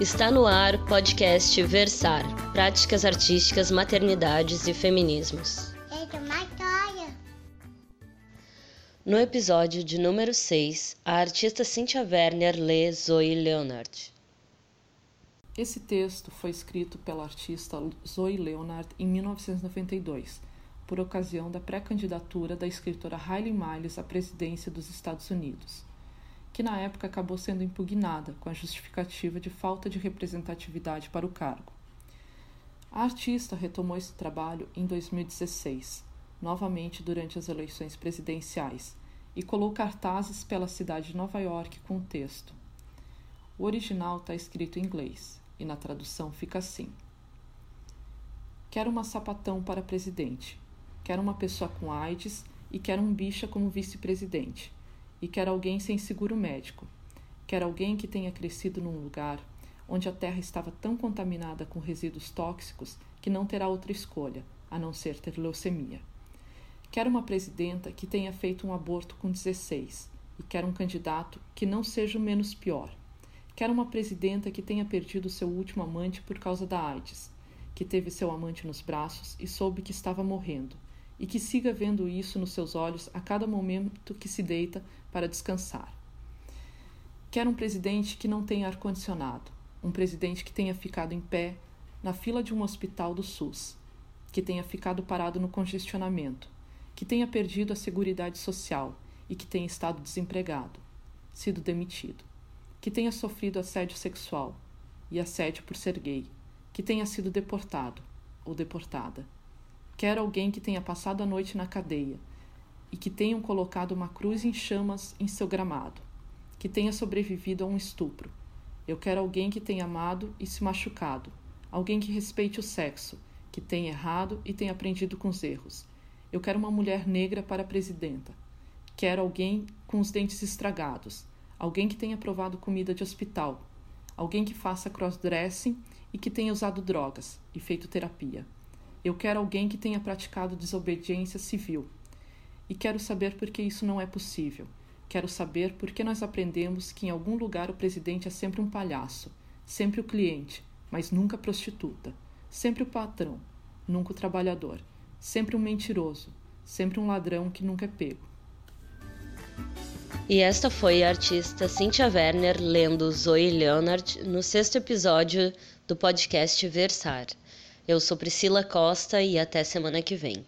Está no ar podcast Versar Práticas Artísticas, Maternidades e Feminismos. No episódio de número 6, a artista Cynthia Werner lê Zoe Leonard. Esse texto foi escrito pela artista Zoe Leonard em 1992, por ocasião da pré-candidatura da escritora Hailey Miles à presidência dos Estados Unidos que na época acabou sendo impugnada com a justificativa de falta de representatividade para o cargo. A artista retomou esse trabalho em 2016, novamente durante as eleições presidenciais, e colou cartazes pela cidade de Nova York com o texto. O original está escrito em inglês e na tradução fica assim: Quero uma sapatão para presidente, quero uma pessoa com AIDS e quero um bicha como vice-presidente e quer alguém sem seguro médico. Quer alguém que tenha crescido num lugar onde a terra estava tão contaminada com resíduos tóxicos que não terá outra escolha a não ser ter leucemia. Quer uma presidenta que tenha feito um aborto com 16 e quer um candidato que não seja o menos pior. Quer uma presidenta que tenha perdido seu último amante por causa da AIDS, que teve seu amante nos braços e soube que estava morrendo e que siga vendo isso nos seus olhos a cada momento que se deita para descansar. Quero um presidente que não tenha ar-condicionado, um presidente que tenha ficado em pé na fila de um hospital do SUS, que tenha ficado parado no congestionamento, que tenha perdido a seguridade social e que tenha estado desempregado, sido demitido, que tenha sofrido assédio sexual e assédio por ser gay, que tenha sido deportado ou deportada Quero alguém que tenha passado a noite na cadeia e que tenham colocado uma cruz em chamas em seu gramado, que tenha sobrevivido a um estupro. Eu quero alguém que tenha amado e se machucado, alguém que respeite o sexo, que tenha errado e tenha aprendido com os erros. Eu quero uma mulher negra para presidenta. Quero alguém com os dentes estragados, alguém que tenha provado comida de hospital, alguém que faça crossdressing e que tenha usado drogas e feito terapia. Eu quero alguém que tenha praticado desobediência civil. E quero saber por que isso não é possível. Quero saber por que nós aprendemos que em algum lugar o presidente é sempre um palhaço, sempre o cliente, mas nunca a prostituta, sempre o patrão, nunca o trabalhador, sempre um mentiroso, sempre um ladrão que nunca é pego. E esta foi a artista Cynthia Werner lendo Zoe Leonard no sexto episódio do podcast Versar. Eu sou Priscila Costa e até semana que vem.